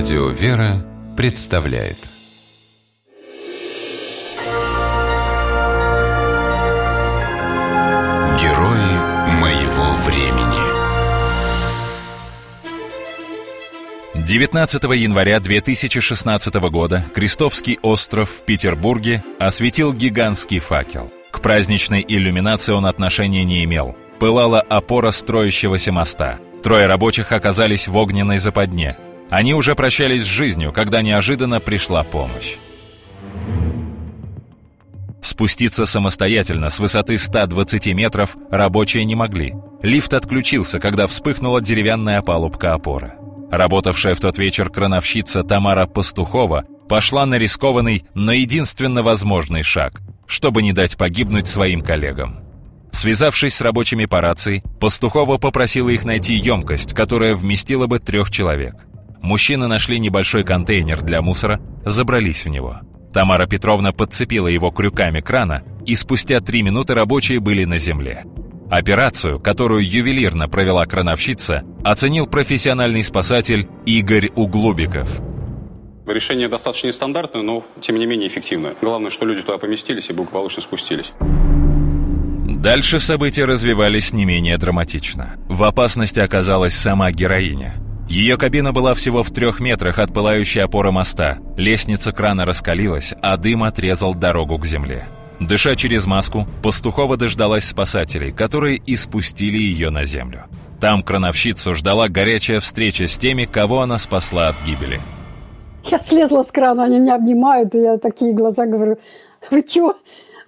Радио «Вера» представляет Герои моего времени 19 января 2016 года Крестовский остров в Петербурге осветил гигантский факел. К праздничной иллюминации он отношения не имел. Пылала опора строящегося моста. Трое рабочих оказались в огненной западне. Они уже прощались с жизнью, когда неожиданно пришла помощь. Спуститься самостоятельно с высоты 120 метров рабочие не могли. Лифт отключился, когда вспыхнула деревянная опалубка опоры. Работавшая в тот вечер крановщица Тамара Пастухова пошла на рискованный, но единственно возможный шаг, чтобы не дать погибнуть своим коллегам. Связавшись с рабочими по рации, Пастухова попросила их найти емкость, которая вместила бы трех человек. Мужчины нашли небольшой контейнер для мусора, забрались в него. Тамара Петровна подцепила его крюками крана, и спустя три минуты рабочие были на земле. Операцию, которую ювелирно провела крановщица, оценил профессиональный спасатель Игорь Углубиков. Решение достаточно нестандартное, но тем не менее эффективное. Главное, что люди туда поместились и благополучно спустились. Дальше события развивались не менее драматично. В опасности оказалась сама героиня. Ее кабина была всего в трех метрах от пылающей опоры моста. Лестница крана раскалилась, а дым отрезал дорогу к земле. Дыша через маску, Пастухова дождалась спасателей, которые и спустили ее на землю. Там крановщицу ждала горячая встреча с теми, кого она спасла от гибели. Я слезла с крана, они меня обнимают, и я такие глаза говорю, вы чего?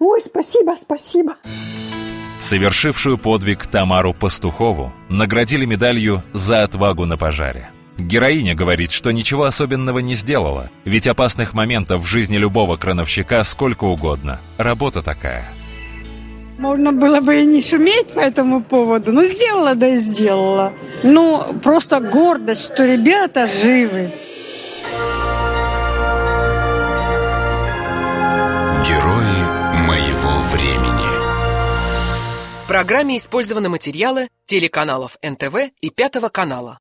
Ой, спасибо, спасибо. Совершившую подвиг Тамару Пастухову наградили медалью за отвагу на пожаре. Героиня говорит, что ничего особенного не сделала, ведь опасных моментов в жизни любого крановщика сколько угодно. Работа такая. Можно было бы и не шуметь по этому поводу, но сделала, да и сделала. Ну, просто гордость, что ребята живы. Герои моего времени программе использованы материалы телеканалов НТВ и Пятого канала.